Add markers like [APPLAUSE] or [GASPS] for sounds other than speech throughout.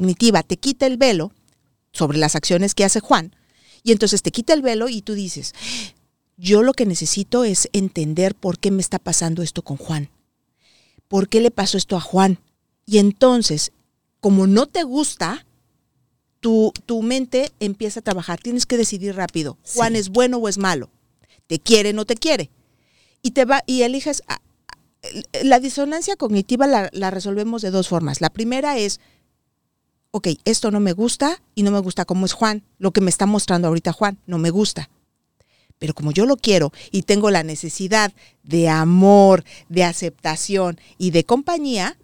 cognitiva te quita el velo sobre las acciones que hace Juan, y entonces te quita el velo y tú dices, yo lo que necesito es entender por qué me está pasando esto con Juan. ¿Por qué le pasó esto a Juan? Y entonces, como no te gusta, tu, tu mente empieza a trabajar. Tienes que decidir rápido. Juan es bueno o es malo. ¿Te quiere o no te quiere? Y te va, y eliges. La disonancia cognitiva la, la resolvemos de dos formas. La primera es, ok, esto no me gusta y no me gusta cómo es Juan. Lo que me está mostrando ahorita Juan, no me gusta. Pero como yo lo quiero y tengo la necesidad de amor, de aceptación y de compañía,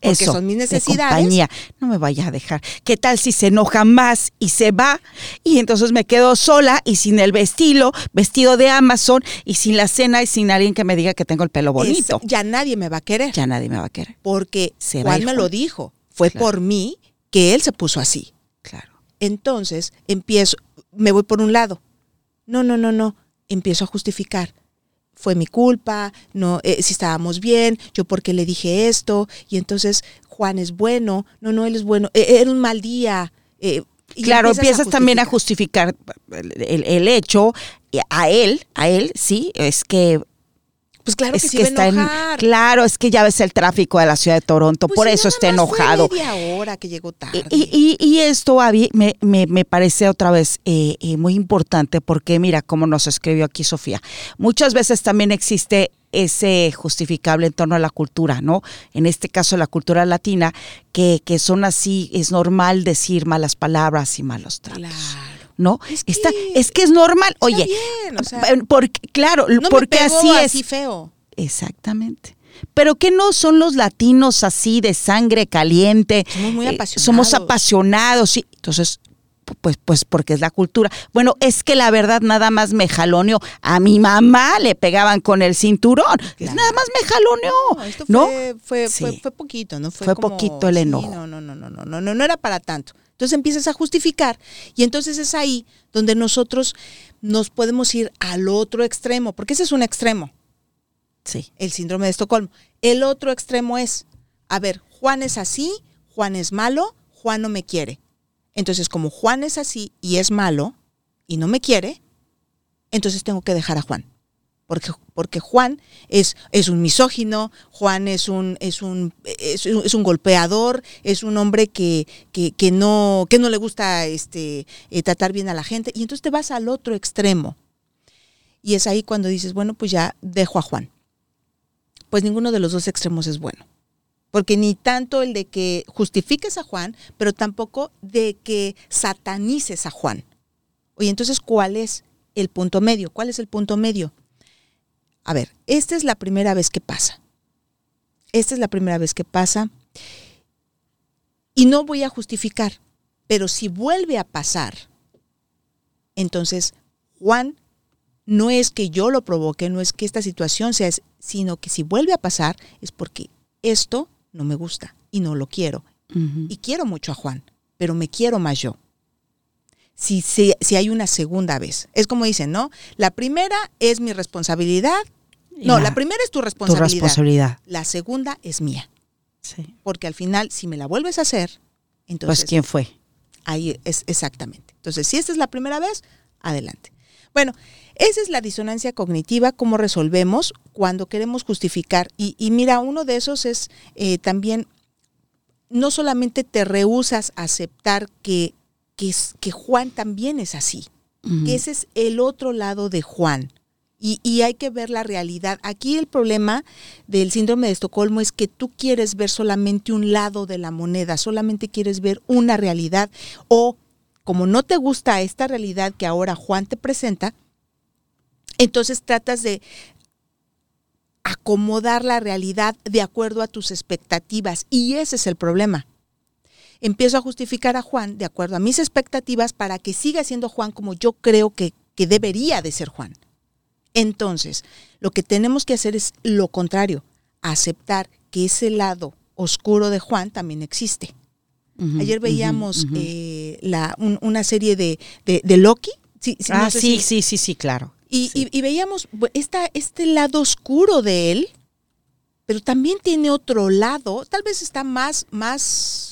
porque son mis necesidades. compañía. No me vaya a dejar. ¿Qué tal si se enoja más y se va? Y entonces me quedo sola y sin el vestido, vestido de Amazon y sin la cena y sin alguien que me diga que tengo el pelo bonito. ya nadie me va a querer. Ya nadie me va a querer. Porque se Juan me lo dijo. Fue por mí que él se puso así. Claro. Entonces empiezo, me voy por un lado. No, no, no, no. Empiezo a justificar fue mi culpa, no, eh, si estábamos bien, yo porque le dije esto, y entonces Juan es bueno, no, no, él es bueno, e, era un mal día. Eh, claro, empiezas, también a justificar el, el, hecho a él, a él, sí, es que pues claro que, que está En, claro, es que ya ves el tráfico de la ciudad de Toronto, pues por eso está enojado. Fue media hora que llegó tarde. Y, y, esto me, me, me, parece otra vez eh, eh, muy importante porque mira cómo nos escribió aquí Sofía. Muchas veces también existe ese justificable en torno a la cultura, ¿no? En este caso la cultura latina, que, que son así, es normal decir malas palabras y malos tratos. Claro. ¿No? Es que, es que es normal. Oye, porque, claro, porque así es. Así feo. Exactamente. Pero que no son los latinos así de sangre caliente. Somos muy eh, apasionados. somos apasionados, sí. Entonces, pues, pues porque es la cultura. Bueno, es que la verdad nada más me jaloneó. A mi mamá le pegaban con el cinturón. Nada más me jaloneó. No, Fue, fue, fue, poquito, ¿no? Fue, poquito el enojo. no, no, no, no, no, no, no, no era para tanto. Entonces empiezas a justificar y entonces es ahí donde nosotros nos podemos ir al otro extremo, porque ese es un extremo. Sí. El síndrome de Estocolmo. El otro extremo es, a ver, Juan es así, Juan es malo, Juan no me quiere. Entonces, como Juan es así y es malo y no me quiere, entonces tengo que dejar a Juan porque, porque Juan es, es un misógino, Juan es un, es un, es, un golpeador, es un hombre que, que, no, que no le gusta este, eh, tratar bien a la gente, y entonces te vas al otro extremo. Y es ahí cuando dices, bueno, pues ya dejo a Juan. Pues ninguno de los dos extremos es bueno. Porque ni tanto el de que justifiques a Juan, pero tampoco de que satanices a Juan. Oye, entonces, ¿cuál es el punto medio? ¿Cuál es el punto medio? A ver, esta es la primera vez que pasa. Esta es la primera vez que pasa. Y no voy a justificar, pero si vuelve a pasar, entonces Juan no es que yo lo provoque, no es que esta situación sea, sino que si vuelve a pasar es porque esto no me gusta y no lo quiero. Y quiero mucho a Juan, pero me quiero más yo si, si, hay una segunda vez. Es como dicen, ¿no? La primera es mi responsabilidad. No, la, primera es tu responsabilidad. Tu responsabilidad. La segunda es mía. Sí. Porque al final, si me la vuelves a hacer, entonces... Pues quién fue. Ahí es exactamente. Entonces, si esta es la primera vez, adelante. Bueno, esa es la disonancia cognitiva, cómo resolvemos cuando queremos justificar. Y, mira, uno de esos es eh, también, no solamente te rehusas a aceptar que que, Juan también es así, que ese es el otro lado de Juan. Y, hay que ver la realidad. Aquí el problema del síndrome de Estocolmo es que tú quieres ver solamente un lado de la moneda, solamente quieres ver una realidad o como no te gusta esta realidad que ahora Juan te presenta, entonces tratas de acomodar la realidad de acuerdo a tus expectativas y ese es el problema empiezo a justificar a Juan de acuerdo a mis expectativas para que siga siendo Juan como yo creo que, debería de ser Juan. Entonces, lo que tenemos que hacer es lo contrario, aceptar que ese lado oscuro de Juan también existe. Ayer veíamos eh, la, una serie de, Loki. Sí, ah, sí, sí, sí, sí, claro. Y, veíamos esta, este lado oscuro de él, pero también tiene otro lado, tal vez está más, más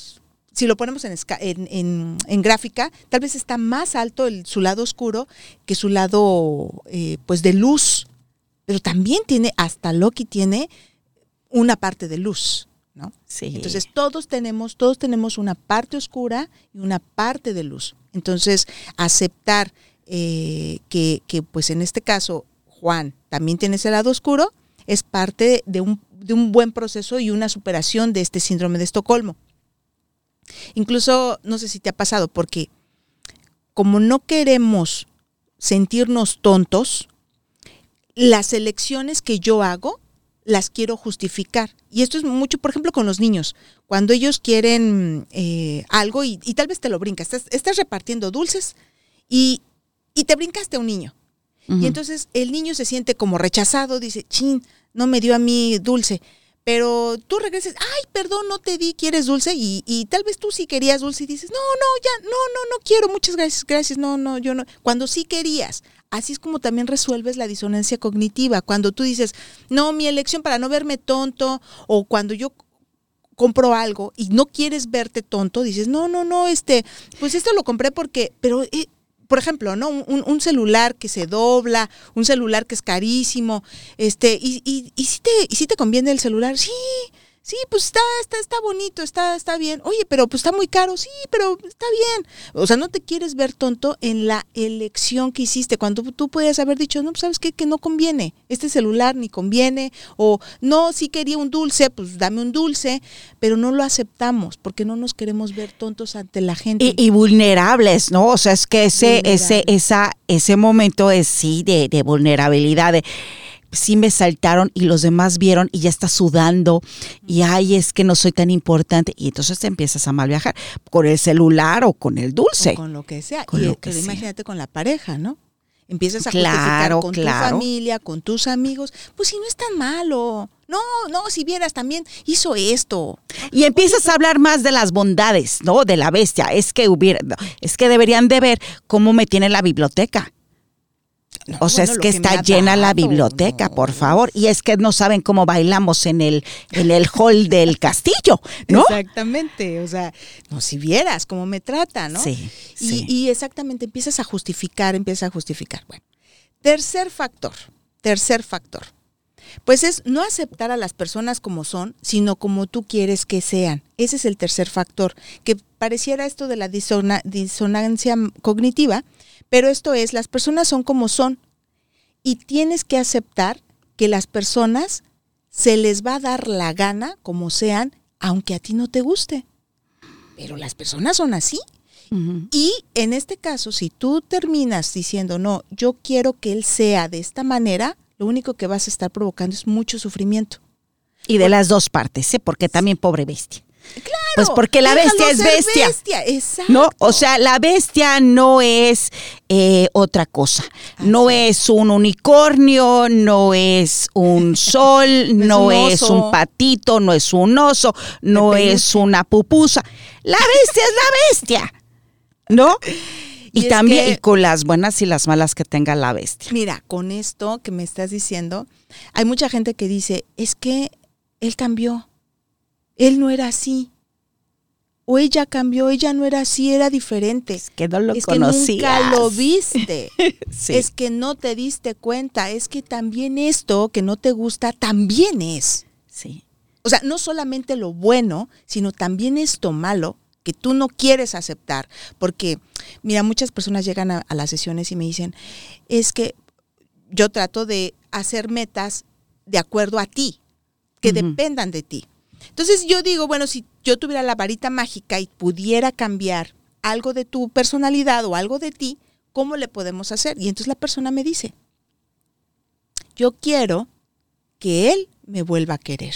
si lo ponemos en, en- en gráfica, tal vez está más alto el, su lado oscuro que su lado eh, pues de luz. Pero también tiene, hasta Loki tiene una parte de luz, ¿no? Sí. Entonces todos tenemos, todos tenemos una parte oscura y una parte de luz. Entonces, aceptar eh, que, que, pues en este caso, Juan también tiene ese lado oscuro, es parte de un, de un buen proceso y una superación de este síndrome de Estocolmo. Incluso, no sé si te ha pasado, porque como no queremos sentirnos tontos, las elecciones que yo hago las quiero justificar. Y esto es mucho, por ejemplo, con los niños. Cuando ellos quieren eh, algo y, y tal vez te lo brincas, estás, estás repartiendo dulces y, y te brincaste a un niño. Y entonces el niño se siente como rechazado, dice, chin, no me dio a mí dulce. Pero tú regresas, ay, perdón, no te di, ¿quieres dulce? Y, y tal vez tú sí querías dulce y dices, no, no, ya, no, no, no quiero, muchas gracias, gracias, no, no, yo no. Cuando sí querías, así es como también resuelves la disonancia cognitiva. Cuando tú dices, no, mi elección para no verme tonto, o cuando yo compro algo y no quieres verte tonto, dices, no, no, no, este, pues esto lo compré porque, pero, eh, por ejemplo, ¿no? Un, un- celular que se dobla, un celular que es carísimo, este, y, y, y si te, y si te conviene el celular, sí, sí, pues está, está, está bonito, está, está bien. Oye, pero pues está muy caro, sí, pero está bien. O sea, no te quieres ver tonto en la elección que hiciste, cuando tú puedes haber dicho, no, pues sabes qué, que no conviene, este celular ni conviene, o no, sí quería un dulce, pues dame un dulce, pero no lo aceptamos porque no nos queremos ver tontos ante la gente. Y, y vulnerables, ¿no? O sea, es que ese, ese, esa, ese momento es sí de, de vulnerabilidad, de sí me saltaron y los demás vieron y ya está sudando y ay, es que no soy tan importante y entonces te empiezas a mal viajar con el celular o con el dulce. O con lo que sea. Con y lo pero que sea. imagínate con la pareja, ¿no? Empiezas a Claro, justificar con claro. tu familia, con tus amigos. Pues si no es tan malo. No, no, si vieras también hizo esto. Y empiezas a hablar más de las bondades, ¿no? De la bestia. Es que hubiera, es que deberían de ver cómo me tiene la biblioteca. No, O sea, bueno, es que está llena la biblioteca, no. por favor. Y es que no saben cómo bailamos en el, en el hall del castillo, ¿no? Exactamente. O sea, no, si vieras cómo me trata, ¿no? Sí, Y, sí. y exactamente empiezas a justificar, empiezas a justificar. Bueno, tercer factor, tercer factor. Pues es no aceptar a las personas como son, sino como tú quieres que sean. Ese es el tercer factor, que pareciera esto de la disona- disonancia cognitiva, pero esto es, las personas son como son y tienes que aceptar que las personas se les va a dar la gana como sean, aunque a ti no te guste. Pero las personas son así. Y en este caso, si tú terminas diciendo, no, yo quiero que él sea de esta manera, lo único que vas a estar provocando es mucho sufrimiento. Y de las dos partes, ¿eh? Porque también pobre bestia. Claro. Pues porque la bestia es bestia. bestia, Exacto. ¿No? O sea, la bestia no es eh, otra cosa. No es un unicornio, no es un [LAUGHS] sol, No es no un es oso. un patito, no es un oso, no es una pupusa. La bestia es la bestia. ¿No? Y también que- y con las buenas y las malas que tenga la bestia. Mira, con esto que me estás diciendo, hay mucha gente que dice, es que él cambió. Él no era así. O ella cambió, ella no era así, era diferente. Es que no lo es que nunca lo viste. [LAUGHS] Sí. Es que no te diste cuenta. Es que también esto que no te gusta también es. sí. O sea, no solamente lo bueno, sino también esto malo que tú no quieres aceptar. Porque, mira, muchas personas llegan a, a las sesiones y me dicen, es que yo trato de hacer metas de acuerdo a ti, que dependan de ti. Entonces yo digo, bueno, si yo tuviera la varita mágica y pudiera cambiar algo de tu personalidad o algo de ti, ¿cómo le podemos hacer? Y entonces la persona me dice, yo quiero que él me vuelva a querer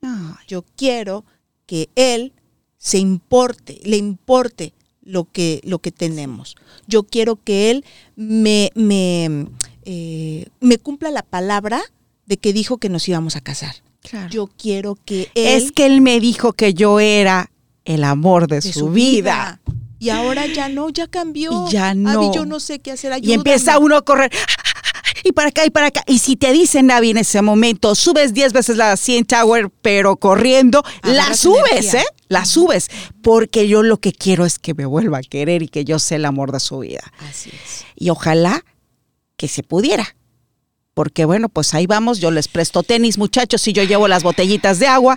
Ay, yo quiero que él se importe, le importe lo que, lo que tenemos. Yo quiero que él me, me, eh, me cumpla la palabra de que dijo que nos íbamos a casar. Claro. Yo quiero que él... es que él me dijo que yo era el amor de, de su, vida. Y ahora ya no, ya cambió. Y ya Abby, no. yo no sé qué hacer. Y empieza ayúdame. uno a correr. y para acá y para acá. Y si te dicen, Navi, en ese momento, subes 10 veces la 100 Tower, pero corriendo, la subes. ¿eh? La subes. Porque yo lo que quiero es que me vuelva a querer y que yo sea el amor de su vida. Así es. Y ojalá que se pudiera. Porque bueno, pues ahí vamos, yo les presto tenis, muchachos, y yo llevo las botellitas de agua,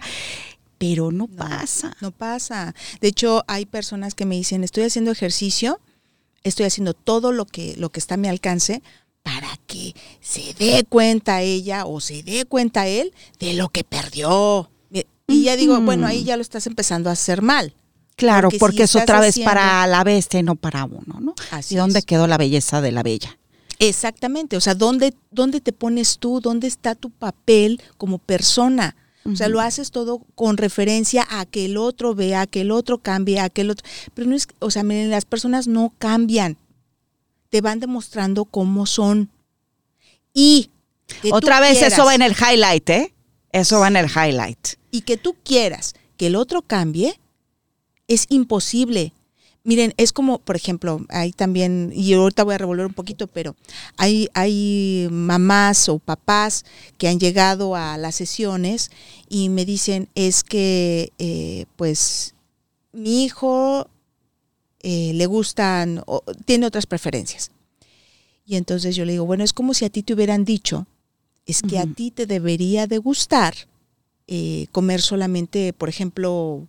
pero no, pasa. No pasa. De hecho, hay personas que me dicen, estoy haciendo ejercicio, estoy haciendo todo lo que, lo que está a mi alcance para que se dé cuenta ella o se dé cuenta él de lo que perdió. Y ya digo, bueno, ahí ya lo estás empezando a hacer mal. Claro, Porque porque, si es otra vez haciendo- para la bestia y no para uno, ¿no? Así ¿Y dónde es. quedó la belleza de la bella? Exactamente, o sea, ¿dónde, ¿dónde te pones tú? ¿Dónde está tu papel como persona? O sea, lo haces todo con referencia a que el otro vea, a que el otro cambie, a que el otro... Pero no es, o sea, miren, las personas no cambian, te van demostrando cómo son. Y Otra vez quieras- eso va en el highlight, ¿eh? Eso va en el highlight. y que tú quieras que el otro cambie, es imposible. Miren, es como, por ejemplo, hay también, y ahorita voy a revolver un poquito, pero hay, hay mamás o papás que han llegado a las sesiones y me dicen, es que, eh, pues, mi hijo eh, le gustan, o tiene otras preferencias. Y entonces yo le digo, bueno, es como si a ti te hubieran dicho, es que a ti te debería de gustar eh, comer solamente, por ejemplo,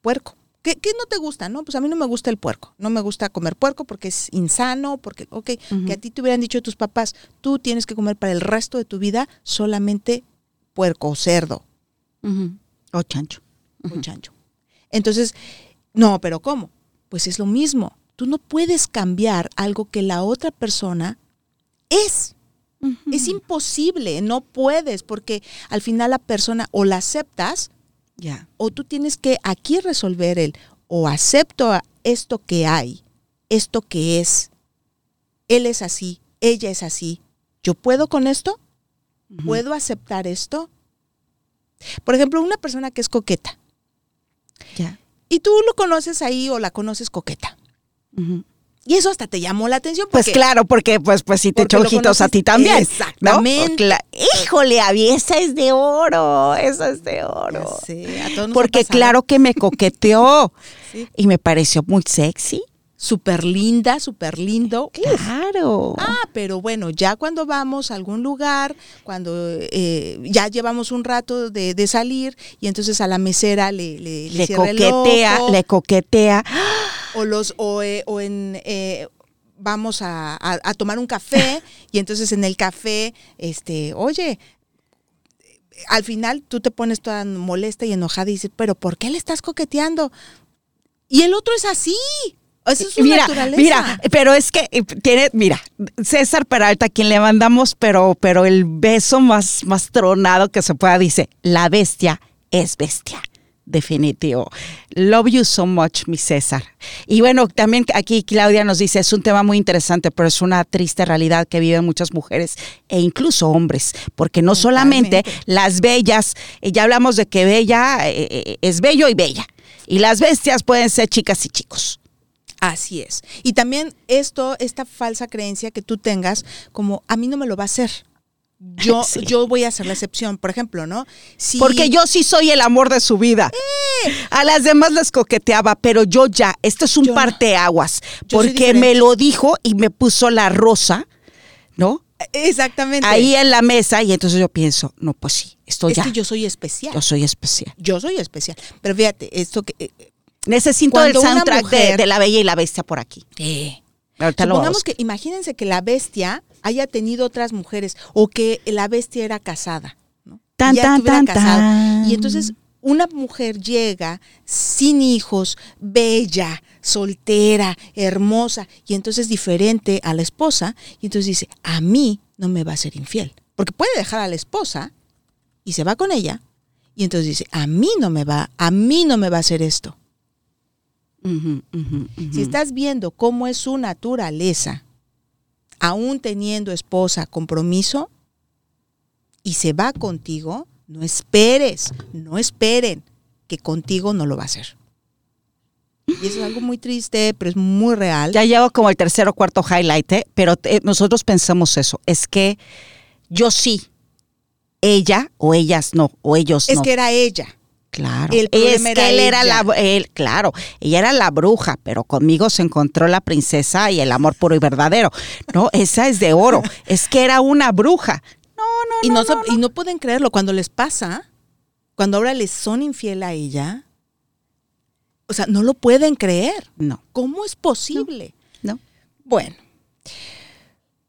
puerco. ¿Qué, qué no te gusta? No, pues a mí no me gusta el puerco. No me gusta comer puerco porque es insano, porque, ok, que a ti te hubieran dicho tus papás, tú tienes que comer para el resto de tu vida solamente puerco o cerdo O chancho. o chancho. Entonces, no, pero ¿cómo? Pues es lo mismo. Tú no puedes cambiar algo que la otra persona es. Es imposible, no puedes, porque al final la persona o la aceptas O tú tienes que aquí resolver el o acepto a esto que hay, esto que es. Él es así, ella es así. ¿Yo puedo con esto? ¿Puedo aceptar esto? Por ejemplo, una persona que es coqueta Ya. y tú lo conoces ahí o la conoces coqueta. Y eso hasta te llamó la atención. Pues porque- claro, porque pues pues sí te echó ojitos a ti también. Exactamente. Híjole, Avi, esa es de oro, esa es de oro. sé, a todos nos Porque claro que me [LAUGHS] coqueteó Sí. y me pareció muy sexy. Súper linda, súper lindo. Claro. Ah, pero bueno, ya cuando vamos a algún lugar, cuando eh, ya llevamos un rato de, de salir y entonces a la mesera le, le, le le el coquetea, ojo, le coquetea. [GASPS] o los o, eh, o en eh, vamos a, a- a tomar un café y entonces en el café, este, oye, al final tú te pones toda molesta y enojada y dices, pero ¿por qué le estás coqueteando? Y el otro es así. Esa es su mira, naturaleza. mira, pero es que eh, tiene, mira, César Peralta, a quien le mandamos, pero, pero el beso más, más tronado que se pueda, dice, la bestia es bestia. Definitivo. Love you so much, mi César. Y bueno, también aquí Claudia nos dice, es un tema muy interesante, pero es una triste realidad que viven muchas mujeres e incluso hombres, porque no solamente las bellas, eh, ya hablamos de que bella eh, es bello y bella, y las bestias pueden ser chicas y chicos. Así es. Y también esto, esta falsa creencia que tú tengas, como a mí no me lo va a hacer. Yo, [LAUGHS] Sí. yo voy a hacer la excepción, por ejemplo, ¿no? Si, Porque yo sí soy el amor de su vida. A las demás les coqueteaba, pero yo ya, esto es un Yo parteaguas, porque me lo dijo y me puso la rosa, ¿no? Exactamente. Ahí en la mesa y entonces yo pienso, no, pues sí, esto es ya, que yo soy especial. yo soy especial. Yo soy especial. Pero fíjate, esto que. Eh, Necesito Cuando el soundtrack de, mujer- de La Bella y la Bestia por aquí. Ahorita lo supongamos vamos. que, imagínense que la bestia haya tenido otras mujeres o que la bestia era casada. ¿no? Tan, Ya tan, estuviera tan, casada. tan. Y entonces una mujer llega sin hijos, bella, soltera, hermosa, y entonces diferente a la esposa, y entonces dice, a mí no me va a ser infiel. Porque puede dejar a la esposa y se va con ella, y entonces dice, a mí no me va, a mí no me va a hacer esto. Si estás viendo cómo es su naturaleza, aún teniendo esposa, compromiso, y se va contigo, no esperes, no esperen que contigo no lo va a hacer. Y eso es algo muy triste, pero es muy real. Ya llevo como el tercer o cuarto highlight, ¿eh? pero eh, nosotros pensamos eso. Es que yo sí, ella o ellas no, o ellos es no. que era ella. Claro. El es que era él era ella. la, él, claro, ella era la bruja, pero conmigo se encontró la princesa y el amor puro y verdadero. No, esa es de oro. [LAUGHS] es que era una bruja. No, no, Y no. no, no, so- no. y no pueden creerlo cuando les pasa, cuando ahora les son infiel a ella. O sea, no lo pueden creer. no, ¿Cómo es posible? no. Bueno,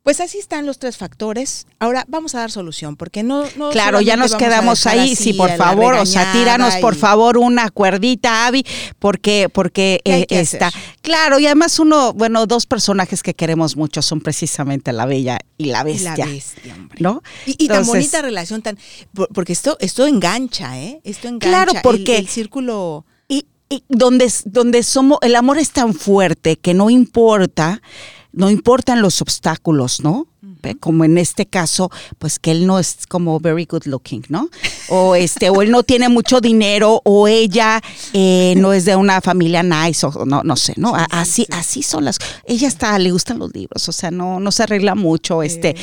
pues así están los tres factores. Ahora vamos a dar solución, porque no. no Claro, ya nos quedamos ahí. Sí, por favor, o sea, tíranos por favor una cuerdita, Avi, porque, porque ¿Qué hay eh, está. hacer? Claro, y además uno, bueno, dos personajes que queremos mucho son precisamente la bella y la y la bestia. bestia, hombre. ¿No? Y, y tan bonita relación, tan. por- Porque esto, esto engancha, ¿eh? Esto engancha. Claro, el- porque- el círculo. Y, y donde, donde somos, el amor es tan fuerte que no importa, no importan los obstáculos, ¿no? Como en este caso, pues que él no es como very good looking, ¿no? O este, o él no tiene mucho dinero, o ella eh, no es de una familia nice, o no, no sé, ¿no? Así, así son las. Ella está, le gustan los libros, o sea, no, no se arregla mucho, este.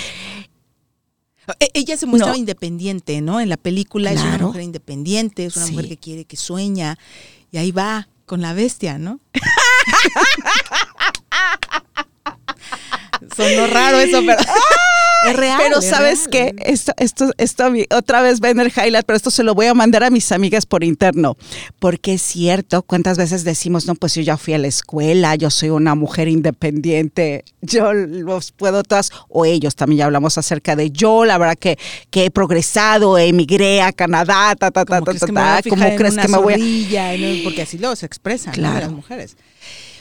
E- Ella se muestra No. independiente, ¿no? En la película es una mujer independiente, es una Sí. mujer que quiere, que sueña, y ahí va con la bestia, ¿no? [LAUGHS] Sonó raro eso, pero [LAUGHS] es real. Pero es sabes real. qué, esto, esto, esto otra vez highlight, pero esto se lo voy a mandar a mis amigas por interno, porque es cierto, cuántas veces decimos, no, pues yo ya fui a la escuela, yo soy una mujer independiente, yo los puedo todas, o ellos también ya hablamos acerca de yo, la verdad que, que he progresado, emigré a Canadá, ta, ta, ta, ¿Cómo ta, crees ta, que me voy a ta, fijar ¿cómo en crees una que me voy a...? Porque así se expresan las mujeres.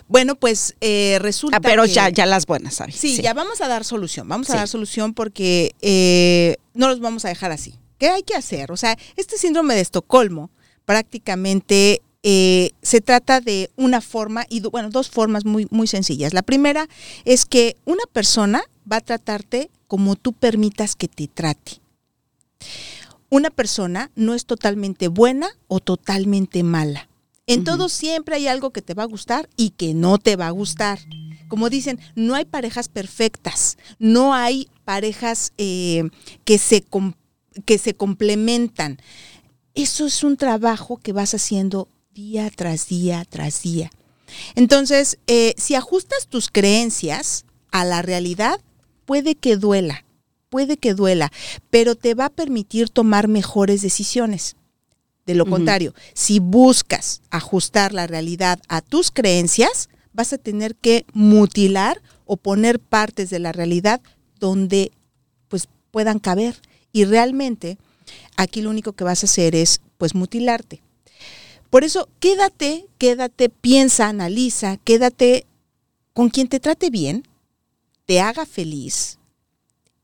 Bueno, pues eh, resulta Ah, pero que- ya, ya las buenas, ¿sabes? Sí, ya vamos a dar solución. Vamos a dar solución porque eh, no los vamos a dejar así. ¿Qué hay que hacer? O sea, este síndrome de Estocolmo prácticamente eh, se trata de una forma, y bueno, dos formas muy, muy sencillas. La primera es que una persona va a tratarte como tú permitas que te trate. Una persona no es totalmente buena o totalmente mala. En todo siempre hay algo que te va a gustar y que no te va a gustar. Como dicen, no hay parejas perfectas, no hay parejas eh, que, se que se complementan. Eso es un trabajo que vas haciendo día tras día tras día. Entonces, eh, si ajustas tus creencias a la realidad, puede que duela, puede que duela, pero te va a permitir tomar mejores decisiones. De lo contrario, si buscas ajustar la realidad a tus creencias, vas a tener que mutilar o poner partes de la realidad donde pues puedan caber. Y realmente aquí lo único que vas a hacer es pues mutilarte. Por eso quédate, quédate, piensa, analiza, quédate con quien te trate bien, te haga feliz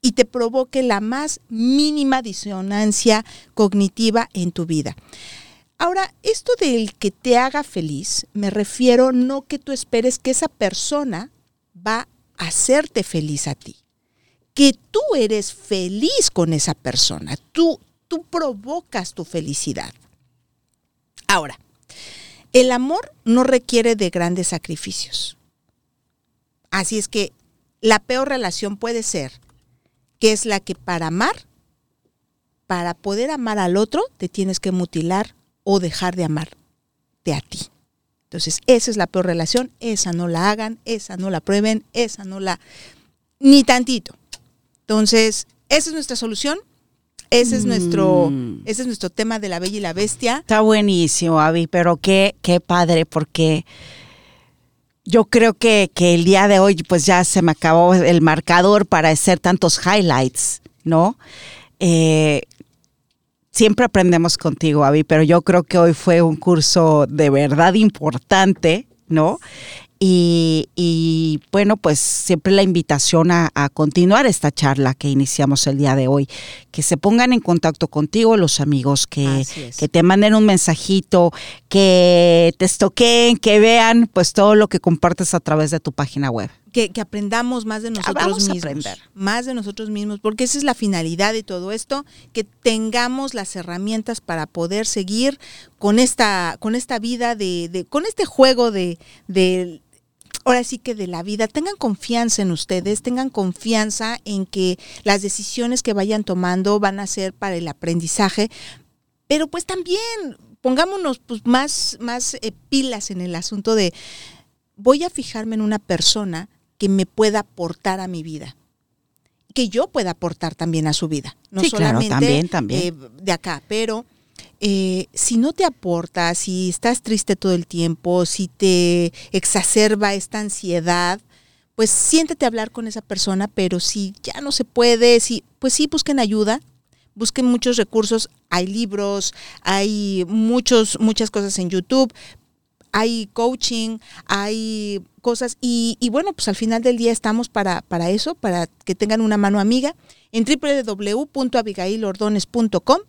y te provoque la más mínima disonancia cognitiva en tu vida. Ahora, esto del que te haga feliz, me refiero no que tú esperes que esa persona va a hacerte feliz a ti, que tú eres feliz con esa persona, tú, tú provocas tu felicidad. Ahora, el amor no requiere de grandes sacrificios. Así es que la peor relación puede ser que es la que para amar, para poder amar al otro, te tienes que mutilar o dejar de amarte a ti. Entonces, esa es la peor relación, esa no la hagan, esa no la prueben, esa no la... ni tantito. Entonces, esa es nuestra solución, ese es nuestro, Mm. ese es nuestro tema de la bella y la bestia. Está buenísimo, Avi, pero qué, qué padre, porque yo creo que, que el día de hoy, pues ya se me acabó el marcador para hacer tantos highlights, ¿no? Eh, siempre aprendemos contigo, Avi, pero yo creo que hoy fue un curso de verdad importante, ¿no? Y, y, bueno, pues siempre la invitación a, a, continuar esta charla que iniciamos el día de hoy, que se pongan en contacto contigo los amigos, que, que te manden un mensajito, que te estoqueen, que vean pues todo lo que compartes a través de tu página web. que, que aprendamos más de nosotros vamos a mismos. aprender. Más de nosotros mismos, porque esa es la finalidad de todo esto, que tengamos las herramientas para poder seguir con esta, con esta vida de, de- con este juego de, de ahora sí que de la vida, tengan confianza en ustedes, tengan confianza en que las decisiones que vayan tomando van a ser para el aprendizaje, pero pues también pongámonos pues más, más eh, pilas en el asunto de voy a fijarme en una persona que me pueda aportar a mi vida. Que yo pueda aportar también a su vida. No Sí, claro, solamente también, también. eh, de acá, pero eh, si no te aporta, si estás triste todo el tiempo, si te exacerba esta ansiedad, pues siéntete a hablar con esa persona, pero si ya no se puede, si, pues sí, busquen ayuda, busquen muchos recursos, hay libros, hay muchos, muchas cosas en YouTube, hay coaching, hay cosas y, y bueno, pues al final del día estamos para, para eso, para que tengan una mano amiga. En www.abigailordones.com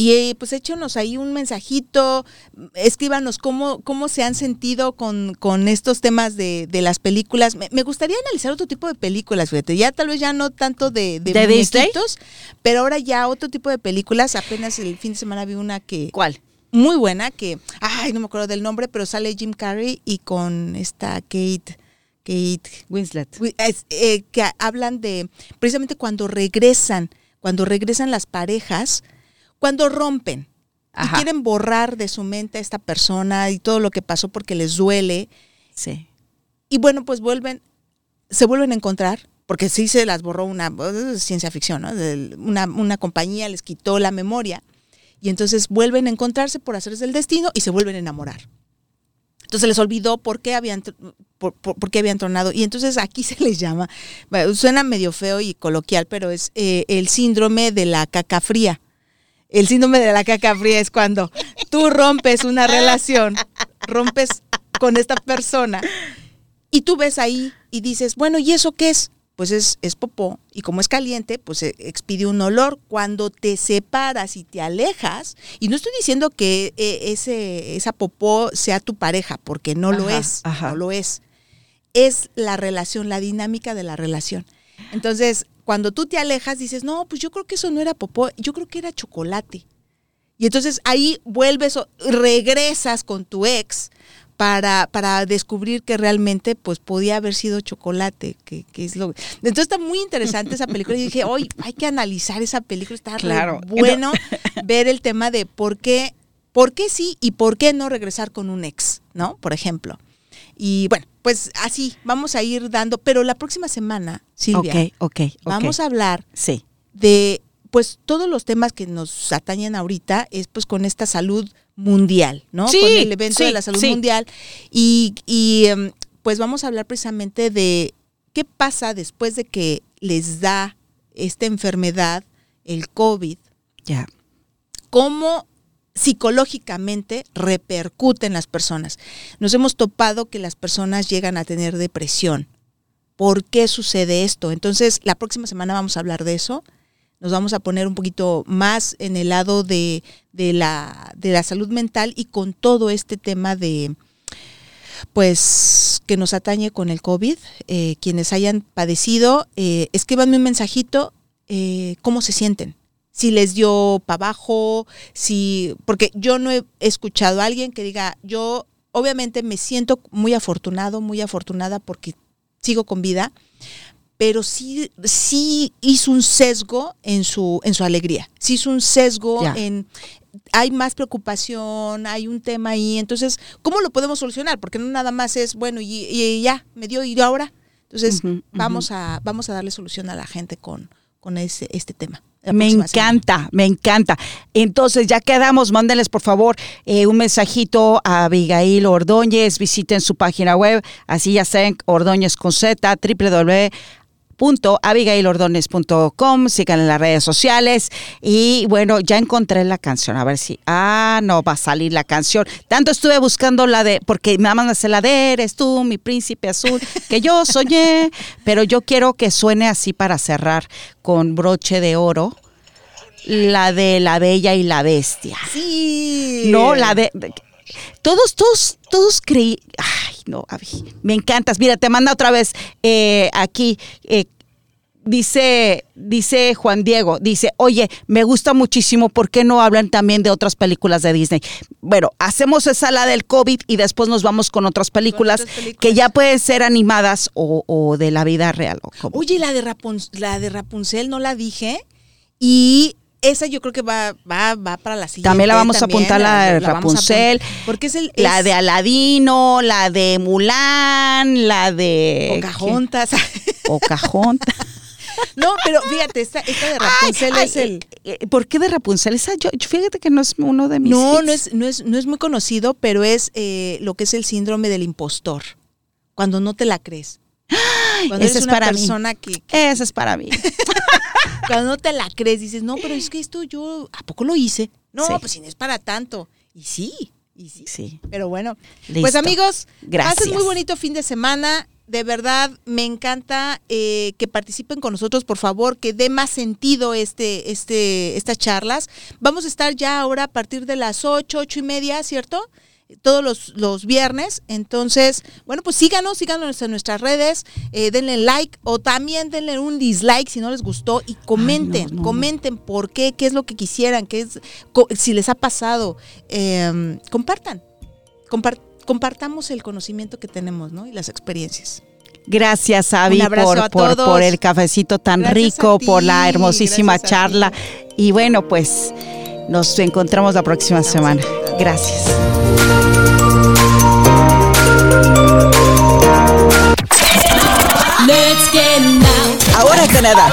y eh, pues échenos ahí un mensajito, escríbanos cómo, cómo se han sentido con, con estos temas de, de las películas. Me, me gustaría analizar otro tipo de películas, fíjate, ya tal vez ya no tanto de, de, ¿De pero ahora ya otro tipo de películas. Apenas el fin de semana vi una que ¿Cuál? muy buena que, ay, no me acuerdo del nombre, pero sale Jim Carrey y con esta Kate, Kate, Winslet. es, eh, que hablan de precisamente cuando regresan, cuando regresan las parejas, cuando rompen y quieren borrar de su mente a esta persona y todo lo que pasó porque les duele Sí. y bueno, pues vuelven, se vuelven a encontrar. Porque sí se las borró una ciencia ficción, ¿no? Una, una compañía les quitó la memoria y entonces vuelven a encontrarse por hacerse el destino y se vuelven a enamorar. Entonces les olvidó por qué habían por, por- por qué habían tronado. Y entonces aquí [LAUGHS] se les llama, bueno, suena medio feo y coloquial, pero es eh, el síndrome de la caca fría. El síndrome de la caca fría es cuando tú rompes una relación, rompes con esta persona y tú ves ahí y dices, bueno, ¿y eso qué es? Pues es, es popó y como es caliente, pues expide un olor. Cuando te separas y te alejas, y no estoy diciendo que eh, ese, esa popó sea tu pareja, porque no lo es, ajá. no lo es. Es la relación, la dinámica de la relación. Entonces, cuando tú te alejas, dices, no, pues yo creo que eso no era popó, yo creo que era chocolate. Y entonces ahí vuelves, o- regresas con tu ex para, para descubrir que realmente pues podía haber sido chocolate, que, que es lo Entonces está muy interesante esa película y dije, hoy hay que analizar esa película, está Claro. bueno [LAUGHS] ver el tema de por qué, por qué sí y por qué no regresar con un ex, ¿no? Por ejemplo. Y bueno, pues así vamos a ir dando, pero la próxima semana, Silvia, Ok, ok, ok. vamos a hablar Sí. de pues todos los temas que nos atañen ahorita es pues con esta salud mundial, ¿no? Sí, con el evento de la salud sí. mundial y, y, em, pues vamos a hablar precisamente de qué pasa después de que les da esta enfermedad, el COVID, Ya. cómo psicológicamente repercute en las personas. Nos hemos topado que las personas llegan a tener depresión. ¿Por qué sucede esto? Entonces, la próxima semana vamos a hablar de eso. Nos vamos a poner un poquito más en el lado de, de la, de la salud mental y con todo este tema de, pues, que nos atañe con el COVID. Eh, quienes hayan padecido, eh, escríbanme un mensajito, eh, cómo se sienten si les dio para abajo, si, porque yo no he escuchado a alguien que diga, yo obviamente me siento muy afortunado, muy afortunada porque sigo con vida, pero sí, sí hizo un sesgo en su, en su alegría, sí hizo un sesgo en, hay más preocupación, hay un tema ahí, entonces, ¿cómo lo podemos solucionar? Porque no nada más es, bueno, y, y ya, me dio y ahora. Entonces, vamos, a, vamos a darle solución a la gente con, con ese, este tema. Me encanta, me encanta. Entonces, ya quedamos, mándenles por favor eh, un mensajito a Abigail Ordóñez, visiten su página web, así ya saben, Ordóñez con Z, www.abigailordones.com, sigan en las redes sociales y bueno, ya encontré la canción, a ver si, ah, no va a salir la canción. Tanto estuve buscando la de, porque nada más me hace la de, eres tú, mi príncipe azul, que yo soñé, [LAUGHS] pero yo quiero que suene así para cerrar con broche de oro, la de la bella y la bestia. Sí. No, la de... todos, todos, todos creí... Ay, no, Abby, me encantas. Mira, te manda otra vez eh, aquí. Eh, dice, dice Juan Diego, dice, oye, me gusta muchísimo, ¿por qué no hablan también de otras películas de Disney? Bueno, hacemos esa la del COVID y después nos vamos con otras películas, otras películas. que ya pueden ser animadas o, o de la vida real. o como- Oye, la de, Rapun- la de Rapunzel no la dije. Y esa yo creo que va, va, va para la siguiente. También la vamos a apuntar, la de Rapunzel, apuntar, Porque es el. la de Aladino, la de Mulan, la de... Pocahontas. Pocahontas. [LAUGHS] no, pero fíjate, esta, esta de Rapunzel Ay, es el. eh, eh, ¿Por qué de Rapunzel? Esa yo, yo- fíjate que no es uno de mis No, hits. no es, no, es, no es muy conocido, pero es eh, lo que es el síndrome del impostor. Cuando no te la crees. [GASPS] Cuando ese eres es una para mí. que, es para mí. [LAUGHS] cuando no te la crees, dices, no, pero es que esto yo, ¿a poco lo hice? No, Sí. pues si no es para tanto. Y sí, y sí. Sí. Pero bueno, Listo. pues amigos, Gracias. pasen muy bonito fin de semana. De verdad, me encanta eh, que participen con nosotros, por favor, que dé más sentido este, este, estas charlas. Vamos a estar ya ahora a partir de las ocho, ocho y media, ¿cierto? Todos los, los viernes. Entonces, bueno, pues síganos, síganos en nuestras redes, eh, denle like o también denle un dislike si no les gustó y comenten, no, no. comenten por qué, qué es lo que quisieran, qué es, si les ha pasado. Eh, compartan, Compar- compartamos el conocimiento que tenemos, ¿no? Y las experiencias. Gracias, Avi, por, por, el cafecito tan Gracias rico, ti, por la hermosísima charla. Y bueno, pues nos encontramos la próxima semana. Gracias. Let's get now. Ahora Canadá.